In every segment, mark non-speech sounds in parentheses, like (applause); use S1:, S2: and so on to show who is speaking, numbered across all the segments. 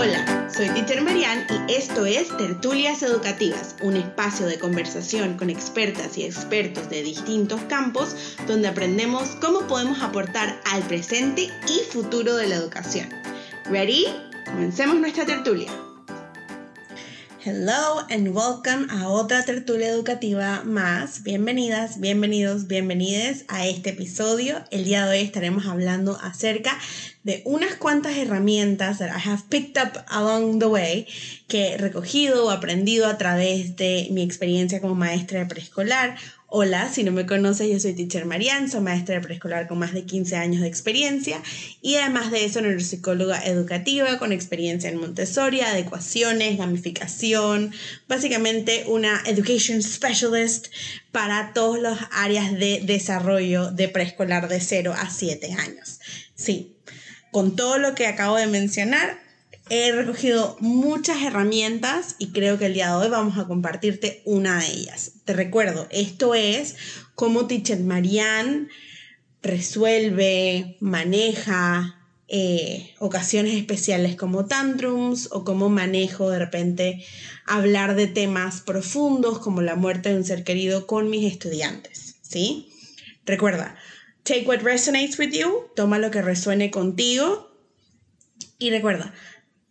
S1: Hola, soy Teacher Marian y esto es Tertulias Educativas, un espacio de conversación con expertas y expertos de distintos campos donde aprendemos cómo podemos aportar al presente y futuro de la educación. ¿Ready? Comencemos nuestra tertulia. Hello and welcome a otra tertulia educativa más. Bienvenidas, bienvenidos, bienvenides a este episodio. El día de hoy estaremos hablando acerca de unas cuantas herramientas that I have picked up along the way que he recogido o aprendido a través de mi experiencia como maestra de preescolar Hola, si no me conoces, yo soy Teacher Marian, soy maestra de preescolar con más de 15 años de experiencia y además de eso, neuropsicóloga educativa con experiencia en Montessori, adecuaciones, gamificación, básicamente una Education Specialist para todas las áreas de desarrollo de preescolar de 0 a 7 años. Sí, con todo lo que acabo de mencionar, He recogido muchas herramientas y creo que el día de hoy vamos a compartirte una de ellas. Te recuerdo, esto es cómo Teacher Marianne resuelve, maneja eh, ocasiones especiales como tantrums o cómo manejo de repente hablar de temas profundos como la muerte de un ser querido con mis estudiantes. ¿Sí? Recuerda, take what resonates with you, toma lo que resuene contigo y recuerda,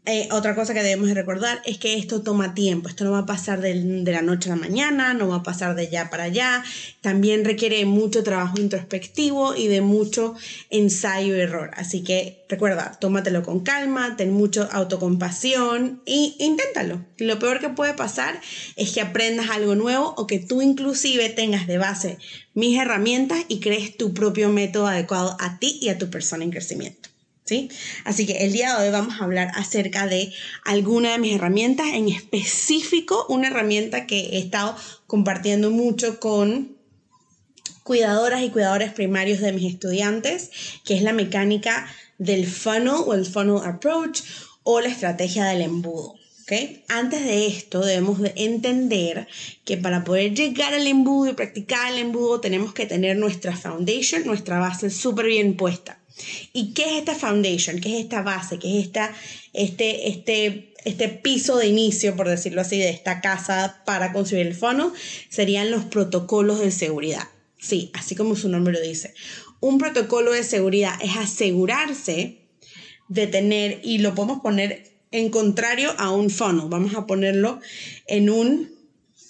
S1: eh, otra cosa que debemos recordar es que esto toma tiempo, esto no va a pasar de, la noche a la mañana, no va a pasar de allá para allá, también requiere mucho trabajo introspectivo y de mucho ensayo y error. Así que recuerda, tómatelo con calma, ten mucho autocompasión e inténtalo. Lo peor que puede pasar es que aprendas algo nuevo o que tú inclusive tengas de base mis herramientas y crees tu propio método adecuado a ti y a tu persona en crecimiento. ¿Sí? Así que el día de hoy vamos a hablar acerca de alguna de mis herramientas, en específico una herramienta que he estado compartiendo mucho con cuidadoras y cuidadores primarios de mis estudiantes, que es la mecánica del funnel o el funnel approach o la estrategia del embudo. ¿Okay? Antes de esto debemos de entender que para poder llegar al embudo y practicar el embudo tenemos que tener nuestra foundation, nuestra base súper bien puesta. ¿Y qué es esta foundation? ¿Qué es esta base? ¿Qué es esta, este, este, este piso de inicio, por decirlo así, de esta casa para construir el fono? Serían los protocolos de seguridad. Sí, así como su nombre lo dice. Un protocolo de seguridad es asegurarse de tener, y lo podemos poner en contrario a un funnel. Vamos a ponerlo en un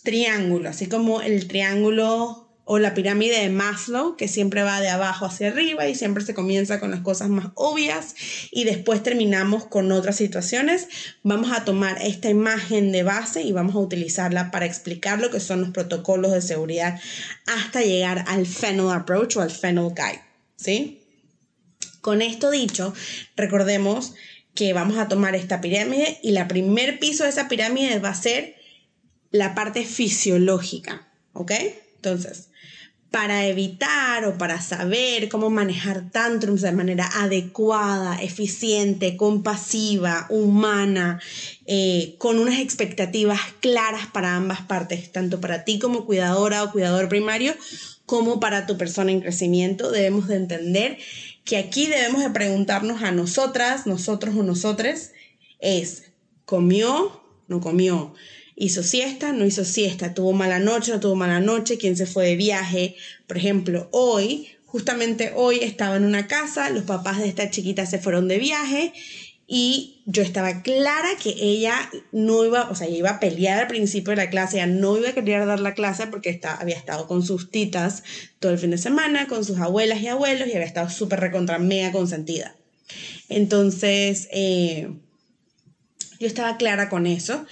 S1: triángulo, así como el triángulo o la pirámide de Maslow, que siempre va de abajo hacia arriba y siempre se comienza con las cosas más obvias y después terminamos con otras situaciones. Vamos a tomar esta imagen de base y vamos a utilizarla para explicar lo que son los protocolos de seguridad hasta llegar al Funnel Approach o al Funnel Guide, ¿sí? Con esto dicho, recordemos que vamos a tomar esta pirámide y la primer piso de esa pirámide va a ser la parte fisiológica, ¿ok? Entonces, para evitar o para saber cómo manejar tantrums de manera adecuada, eficiente, compasiva, humana, eh, con unas expectativas claras para ambas partes, tanto para ti como cuidadora o cuidador primario, como para tu persona en crecimiento, debemos de entender que aquí debemos de preguntarnos a nosotras, nosotros o nosotres, es, ¿comió? ¿No comió? Hizo siesta, no hizo siesta, tuvo mala noche, no tuvo mala noche, quién se fue de viaje. Por ejemplo, hoy, justamente hoy estaba en una casa, los papás de esta chiquita se fueron de viaje y yo estaba clara que ella no iba, o sea, ella iba a pelear al principio de la clase, ella no iba a querer dar la clase porque está, había estado con sus titas todo el fin de semana, con sus abuelas y abuelos y había estado súper recontra mega consentida. Entonces, eh, yo estaba clara con eso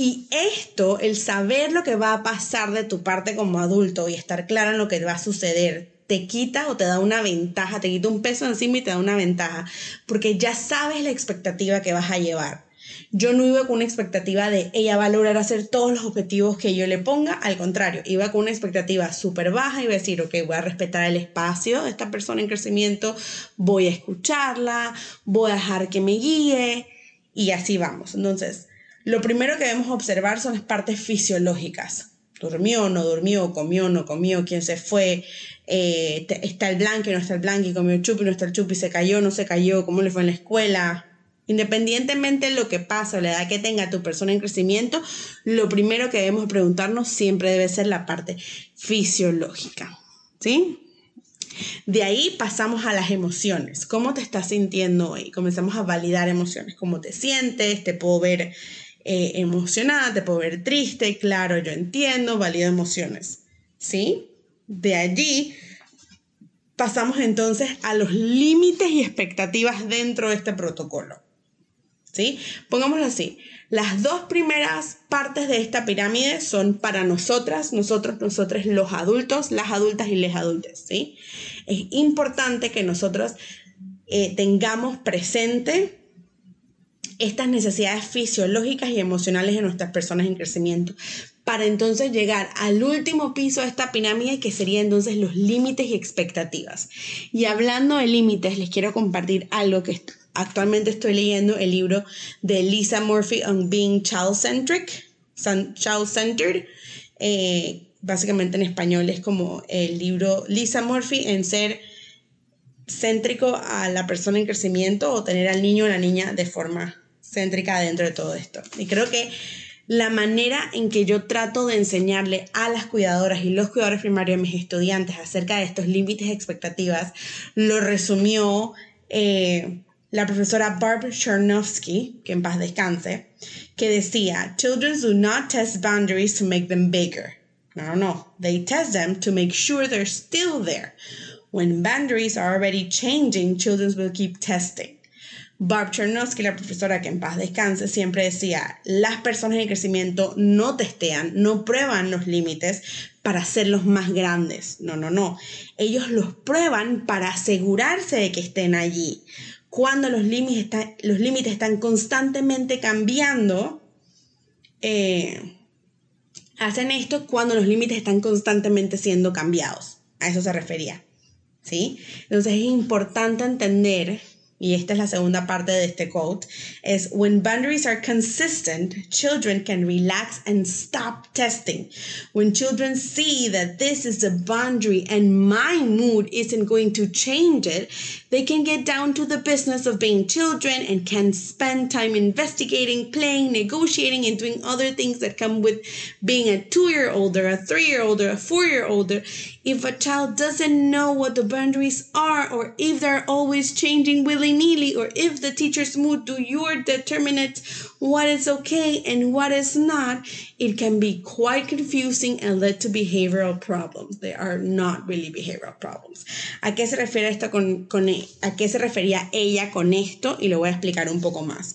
S1: y esto, el saber lo que va a pasar de tu parte como adulto y estar clara en lo que va a suceder, te quita o te da una ventaja, te quita un peso encima y te da una ventaja, porque ya sabes la expectativa que vas a llevar. Yo no iba con una expectativa de ella va a lograr hacer todos los objetivos que yo le ponga, al contrario, iba con una expectativa súper baja y iba a decir, ok, voy a respetar el espacio de esta persona en crecimiento, voy a escucharla, voy a dejar que me guíe y así vamos. Entonces, lo primero que debemos observar son las partes fisiológicas. Durmió, no durmió, comió, no comió, quién se fue, eh, está el blanco, no está el blanco, comió chupi, no está el chupi, se cayó, no se cayó, cómo le fue en la escuela, Independientemente de lo que pasa o la edad que tenga tu persona en crecimiento, lo primero que debemos preguntarnos siempre debe ser la parte fisiológica. ¿Sí? De ahí pasamos a las emociones. ¿Cómo te estás sintiendo hoy? Comenzamos a validar emociones. ¿Cómo te sientes? Te puedo ver eh, emocionada, te puedo ver triste. Claro, yo entiendo, valido emociones. ¿Sí? De allí pasamos entonces a los límites y expectativas dentro de este protocolo. ¿Sí? Pongámoslo así. Las dos primeras partes de esta pirámide son para nosotras, nosotros, nosotros los adultos, las adultas y les adultos, ¿sí? Es importante que nosotros eh, tengamos presente estas necesidades fisiológicas y emocionales de nuestras personas en crecimiento para entonces llegar al último piso de esta pirámide que sería entonces los límites y expectativas. Y hablando de límites, les quiero compartir algo que Actualmente estoy leyendo el libro de Lisa Murphy on Being Child-Centric, Child-Centered. Eh, básicamente en español es como el libro Lisa Murphy en ser céntrico a la persona en crecimiento o tener al niño o la niña de forma céntrica dentro de todo esto. Y creo que la manera en que yo trato de enseñarle a las cuidadoras y los cuidadores primarios a mis estudiantes acerca de estos límites y expectativas lo resumió eh, la profesora Barb Chernovsky, que en paz descanse, que decía, Children do not test boundaries to make them bigger. No, no, no. They test them to make sure they're still there. When boundaries are already changing, children will keep testing. Barb Chernovsky, la profesora que en paz descanse, siempre decía, las personas en crecimiento no testean, no prueban los límites para hacerlos más grandes. No, no, no. Ellos los prueban para asegurarse de que estén allí cuando los límites, están, los límites están constantemente cambiando, eh, hacen esto cuando los límites están constantemente siendo cambiados. A eso se refería. ¿Sí? Entonces es importante entender y esta es la segunda parte de este quote, es when boundaries are consistent, children can relax and stop testing. When children see that this is the boundary and my mood isn't going to change it, they can get down to the business of being children and can spend time investigating, playing, negotiating, and doing other things that come with being a two year old or a three year old or a four year older. If a child doesn't know what the boundaries are, or if they're always changing willy willy-nilly or if the teacher's mood do you determine what is okay and what is not, it can be quite confusing and lead to behavioral problems. They are not really behavioral problems. ¿A qué se refiere esto con, con a qué se refería ella con esto? Y lo voy a explicar un poco más.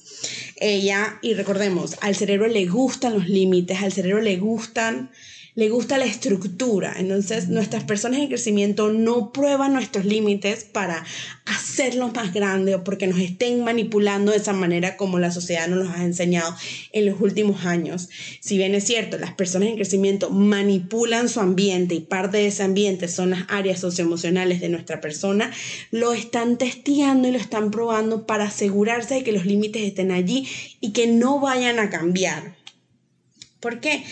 S1: Ella, y recordemos, al cerebro le gustan los límites, al cerebro le gustan le gusta la estructura. Entonces, nuestras personas en crecimiento no prueban nuestros límites para hacerlos más grandes o porque nos estén manipulando de esa manera como la sociedad nos ha enseñado en los últimos años. Si bien es cierto, las personas en crecimiento manipulan su ambiente y parte de ese ambiente son las áreas socioemocionales de nuestra persona, lo están testeando y lo están probando para asegurarse de que los límites estén allí y que no vayan a cambiar. ¿Por qué?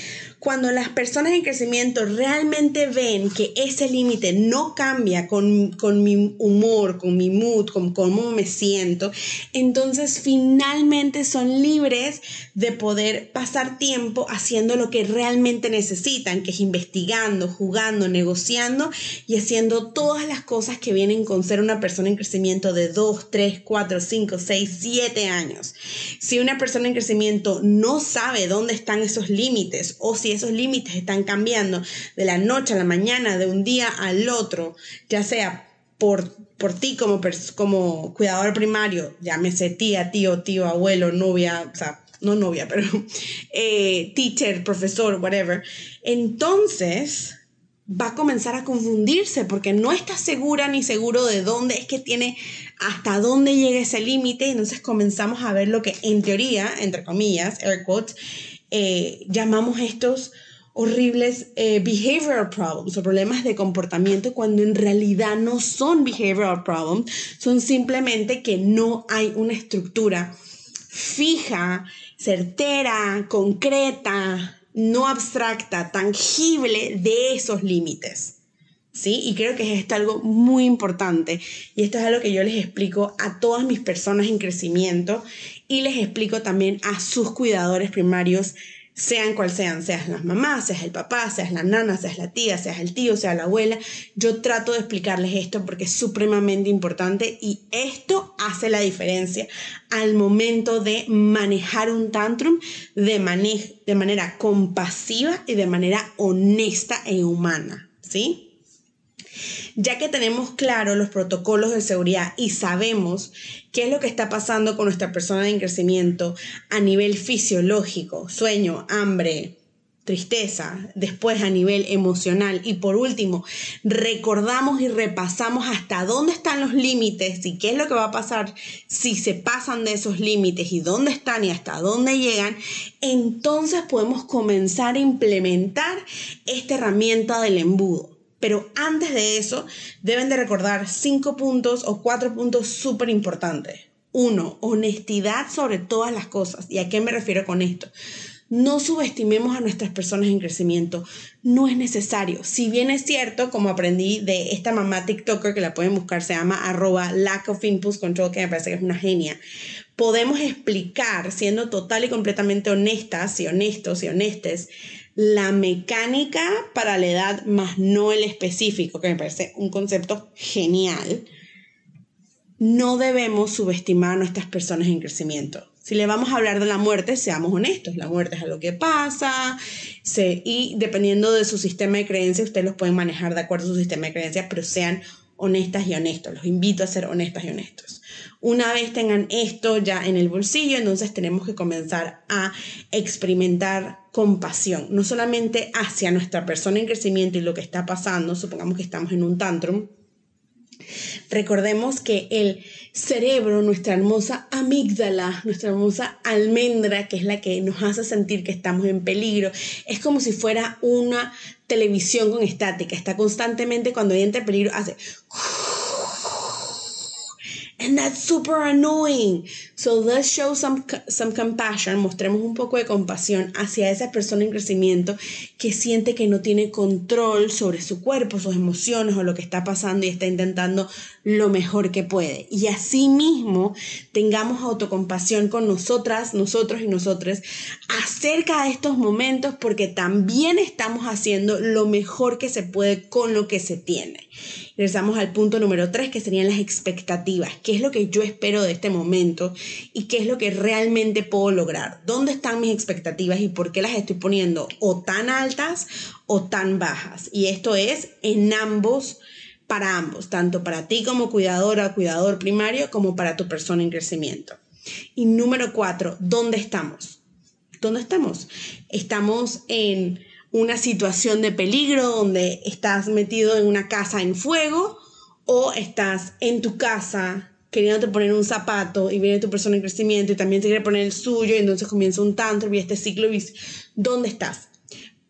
S1: Cuando las personas en crecimiento realmente ven que ese límite no cambia con, mi humor, con mi mood, con cómo me siento, entonces finalmente son libres de poder pasar tiempo haciendo lo que realmente necesitan, que es investigando, jugando, negociando y haciendo todas las cosas que vienen con ser una persona en crecimiento de 2, 3, 4, 5, 6, 7 años. Si una persona en crecimiento no sabe dónde están esos límites o si esos límites están cambiando de la noche a la mañana, de un día al otro, ya sea por, por ti como, como cuidador primario, llámese tía, tío, tío, abuelo, novia, o sea, no novia, (laughs) pero eh, teacher, profesor, whatever, entonces va a comenzar a confundirse porque no está segura ni seguro de dónde es que tiene, hasta dónde llega ese límite. Entonces comenzamos a ver lo que en teoría, entre comillas, air quotes, eh, llamamos estos horribles eh, behavioral problems o problemas de comportamiento cuando en realidad no son behavioral problems, son simplemente que no hay una estructura fija, certera, concreta, no abstracta, tangible de esos límites. ¿sí? Y creo que es esto algo muy importante. Y esto es algo que yo les explico a todas mis personas en crecimiento y les explico también a sus cuidadores primarios, sean cual sean, seas las mamás, seas el papá, seas la nana, seas la tía, seas el tío, seas la abuela. Yo trato de explicarles esto porque es supremamente importante y esto hace la diferencia al momento de manejar un tantrum de, de manera compasiva y de manera honesta e humana, ¿sí? Ya que tenemos claro los protocolos de seguridad y sabemos qué es lo que está pasando con nuestra persona en crecimiento a nivel fisiológico, sueño, hambre, tristeza, después a nivel emocional y por último recordamos y repasamos hasta dónde están los límites y qué es lo que va a pasar si se pasan de esos límites y dónde están y hasta dónde llegan, entonces podemos comenzar a implementar esta herramienta del embudo. Pero antes de eso, deben de recordar cinco puntos o cuatro puntos súper importantes. Uno, honestidad sobre todas las cosas. ¿Y a qué me refiero con esto? No subestimemos a nuestras personas en crecimiento. No es necesario. Si bien es cierto, como aprendí de esta mamá TikToker que la pueden buscar, se llama arroba lack of impulse control, que me parece que es una genia. Podemos explicar, siendo total y completamente honestas y honestos y honestes, la mecánica para la edad más no el específico, que me parece un concepto genial, no debemos subestimar a nuestras personas en crecimiento. Si le vamos a hablar de la muerte, seamos honestos, la muerte es algo que pasa y dependiendo de su sistema de creencias, ustedes los pueden manejar de acuerdo a su sistema de creencias, pero sean honestas y honestos. Los invito a ser honestas y honestos. Una vez tengan esto ya en el bolsillo, entonces tenemos que comenzar a experimentar compasión, no solamente hacia nuestra persona en crecimiento y lo que está pasando, supongamos que estamos en un tantrum, Recordemos que el cerebro, nuestra hermosa amígdala, nuestra hermosa almendra, que es la que nos hace sentir que estamos en peligro, es como si fuera una televisión con estática. Está constantemente cuando entra peligro, hace And that's super annoying. So let's show some, some compassion, mostremos un poco de compasión hacia esa persona en crecimiento que siente que no tiene control sobre su cuerpo, sus emociones o lo que está pasando y está intentando lo mejor que puede. Y asimismo tengamos autocompasión con nosotras, nosotros y nosotras acerca de estos momentos porque también estamos haciendo lo mejor que se puede con lo que se tiene. Regresamos al punto número tres, que serían las expectativas. ¿Qué es lo que yo espero de este momento y qué es lo que realmente puedo lograr? ¿Dónde están mis expectativas y por qué las estoy poniendo o tan altas o tan bajas? Y esto es en ambos para ambos, tanto para ti como cuidadora o cuidador primario, como para tu persona en crecimiento. Y número cuatro, ¿dónde estamos? ¿Dónde estamos? Estamos en una situación de peligro donde estás metido en una casa en fuego o estás en tu casa queriéndote poner un zapato y viene tu persona en crecimiento y también te quiere poner el suyo y entonces comienza un tantrum y este ciclo ¿dónde estás?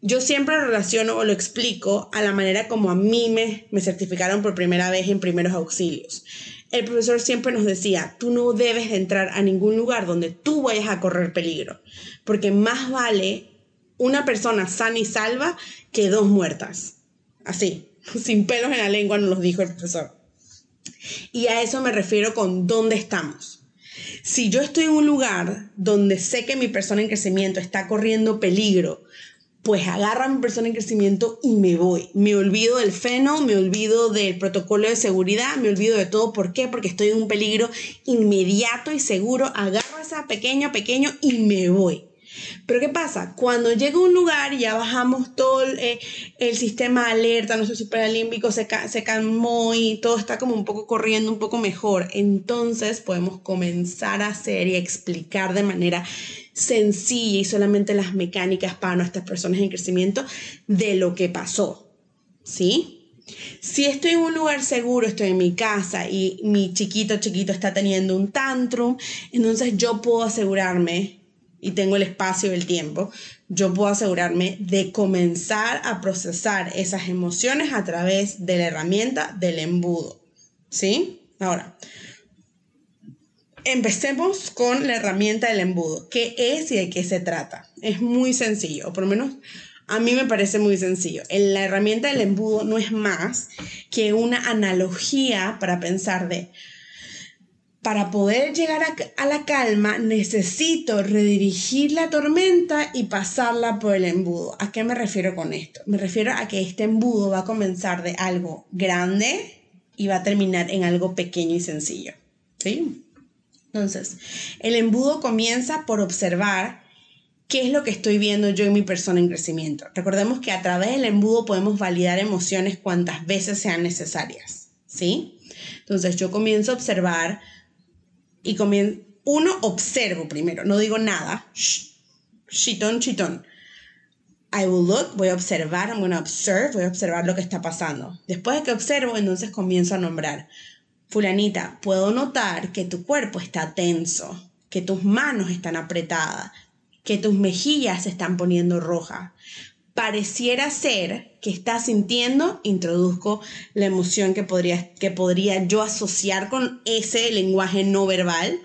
S1: Yo siempre relaciono o lo explico a la manera como a mí me, me certificaron por primera vez en primeros auxilios. El profesor siempre nos decía, tú no debes entrar a ningún lugar donde tú vayas a correr peligro, porque más vale una persona sana y salva que dos muertas. Así, (laughs) sin pelos en la lengua nos lo dijo el profesor. Y a eso me refiero con dónde estamos. Si yo estoy en un lugar donde sé que mi persona en crecimiento está corriendo peligro, pues agarro a mi persona en crecimiento y me voy. Me olvido del feno, me olvido del protocolo de seguridad, me olvido de todo. ¿Por qué? Porque estoy en un peligro inmediato y seguro. Agarro a esa pequeño, pequeño y me voy. Pero ¿qué pasa? Cuando llega a un lugar y ya bajamos todo el, eh, sistema de alerta, nuestro superalímbico se, se calmó y todo está como un poco corriendo un poco mejor, entonces podemos comenzar a hacer y explicar de manera sencilla y solamente las mecánicas para nuestras personas en crecimiento de lo que pasó. ¿Sí? Si estoy en un lugar seguro, estoy en mi casa y mi chiquito chiquito está teniendo un tantrum, entonces yo puedo asegurarme y tengo el espacio y el tiempo, yo puedo asegurarme de comenzar a procesar esas emociones a través de la herramienta del embudo. ¿Sí? Ahora, empecemos con la herramienta del embudo. ¿Qué es y de qué se trata? Es muy sencillo, o por lo menos A mí me parece muy sencillo. La herramienta del embudo no es más que una analogía para pensar de, para poder llegar a, la calma necesito redirigir la tormenta y pasarla por el embudo. ¿A qué me refiero con esto? Me refiero a que este embudo va a comenzar de algo grande y va a terminar en algo pequeño y sencillo. ¿Sí? Entonces, el embudo comienza por observar qué es lo que estoy viendo yo en mi persona en crecimiento. Recordemos que a través del embudo podemos validar emociones cuantas veces sean necesarias. ¿Sí? Entonces, yo comienzo a observar y comienzo, uno, observo primero, no digo nada, chitón, chitón. I will look, voy a observar, I'm going to observe, voy a observar lo que está pasando. Después de que observo, entonces comienzo a nombrar. Fulanita, puedo notar que tu cuerpo está tenso, que tus manos están apretadas, que tus mejillas se están poniendo rojas pareciera ser que estás sintiendo, introduzco la emoción que podría, que podría yo asociar con ese lenguaje no verbal,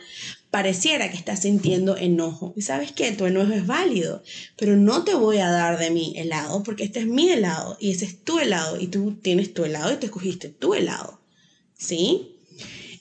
S1: pareciera que estás sintiendo enojo. Y sabes que tu enojo es válido, pero no te voy a dar de mi helado porque este es mi helado y ese es tu helado y tú tienes tu helado y te escogiste tu helado. ¿Sí?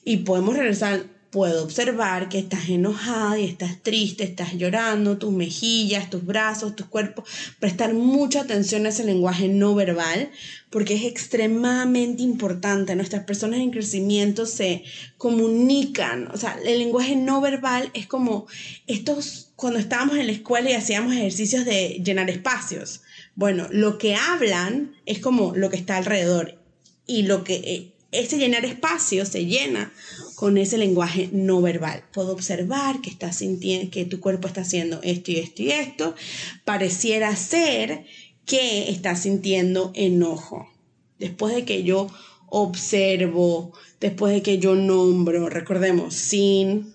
S1: Y podemos regresar puedo observar que estás enojada y estás triste, estás llorando, tus mejillas, tus brazos, tus cuerpos. Prestar mucha atención a ese lenguaje no verbal porque es extremadamente importante. Nuestras personas en crecimiento se comunican. O sea, el lenguaje no verbal es como estos, cuando estábamos en la escuela y hacíamos ejercicios de llenar espacios. Bueno, lo que hablan es como lo que está alrededor y lo que eh, ese llenar espacio se llena con ese lenguaje no verbal. Puedo observar que, estás sintiendo, que tu cuerpo está haciendo esto y esto y esto. Pareciera ser que estás sintiendo enojo. Después de que yo observo, después de que yo nombro, recordemos, sin,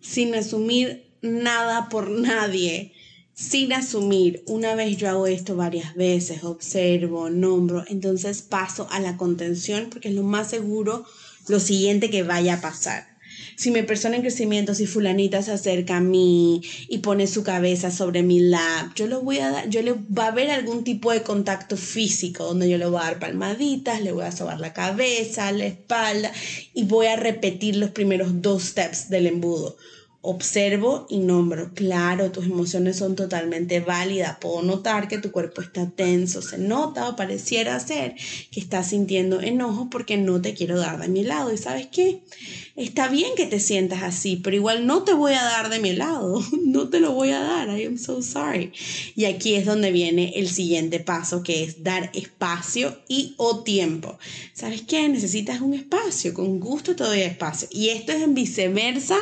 S1: sin asumir nada por nadie, sin asumir, una vez yo hago esto varias veces, observo, nombro, entonces paso a la contención porque es lo más seguro lo siguiente que vaya a pasar. Si mi persona en crecimiento, si fulanita se acerca a mí y pone su cabeza sobre mi lap, yo le voy a dar, yo le va a haber algún tipo de contacto físico donde yo le voy a dar palmaditas, le voy a sobar la cabeza, la espalda y voy a repetir los primeros dos steps del embudo observo y nombro. Claro, tus emociones son totalmente válidas. Puedo notar que tu cuerpo está tenso. Se nota o pareciera ser que estás sintiendo enojo porque no te quiero dar de mi lado. ¿Y sabes qué? Está bien que te sientas así, pero igual no te voy a dar de mi lado. (laughs) No te lo voy a dar. I am so sorry. Y aquí es donde viene el siguiente paso, que es dar espacio y o tiempo. ¿Sabes qué? Necesitas un espacio. Con gusto te doy espacio. Y esto es en viceversa.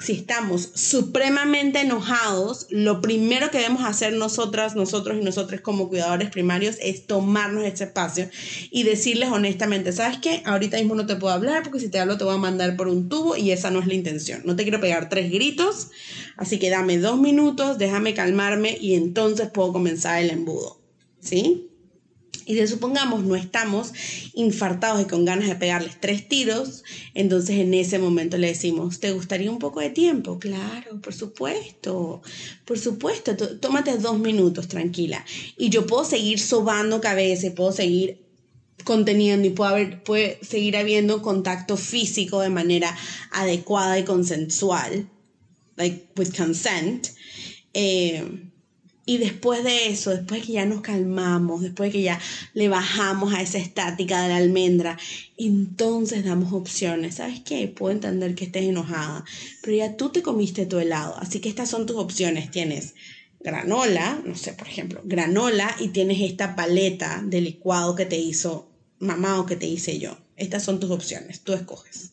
S1: Si estamos supremamente enojados, lo primero que debemos hacer nosotras, nosotros y nosotros como cuidadores primarios es tomarnos ese espacio y decirles honestamente, ¿sabes qué? Ahorita mismo no te puedo hablar porque si te hablo te voy a mandar por un tubo y esa no es la intención. No te quiero pegar tres gritos, así que dame dos minutos, déjame calmarme y entonces puedo comenzar el embudo. ¿Sí? Y de supongamos no estamos infartados y con ganas de pegarles tres tiros, entonces en ese momento le decimos, ¿te gustaría un poco de tiempo? Claro, por supuesto, por supuesto, tómate dos minutos, tranquila. Y yo puedo seguir sobando cabeza puedo seguir conteniendo y puede, haber, puede seguir habiendo contacto físico de manera adecuada y consensual, like with consent. Eh, y después de eso, después que ya nos calmamos, después que ya le bajamos a esa estática de la almendra, entonces damos opciones. ¿Sabes qué? Puedo entender que estés enojada, pero ya tú te comiste tu helado, así que estas son tus opciones. Tienes granola, no sé, por ejemplo, granola y tienes esta paleta de licuado que te hizo mamá o que te hice yo. Estas son tus opciones, tú escoges.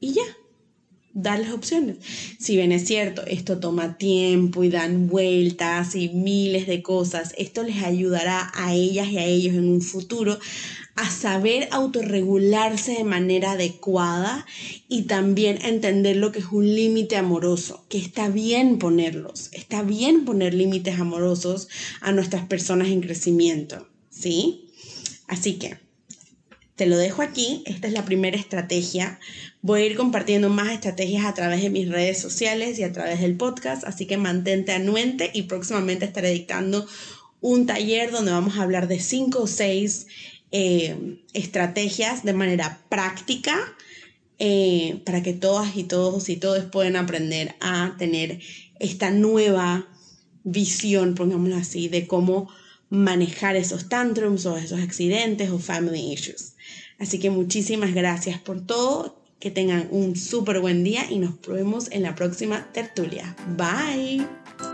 S1: Y ya, darles opciones. Si bien es cierto, esto toma tiempo y dan vueltas y miles de cosas, esto les ayudará a ellas y a ellos en un futuro a saber autorregularse de manera adecuada y también entender lo que es un límite amoroso, que está bien ponerlos, está bien poner límites amorosos a nuestras personas en crecimiento, ¿sí? Así que te lo dejo aquí, esta es la primera estrategia. Voy a ir compartiendo más estrategias a través de mis redes sociales y a través del podcast, así que mantente anuente y próximamente estaré dictando un taller donde vamos a hablar de cinco o seis eh, estrategias de manera práctica eh, para que todas y todos y todos puedan aprender a tener esta nueva visión, pongámoslo así, de cómo manejar esos tantrums o esos accidentes o family issues. Así que muchísimas gracias por todo, que tengan un súper buen día y nos vemos en la próxima tertulia. Bye.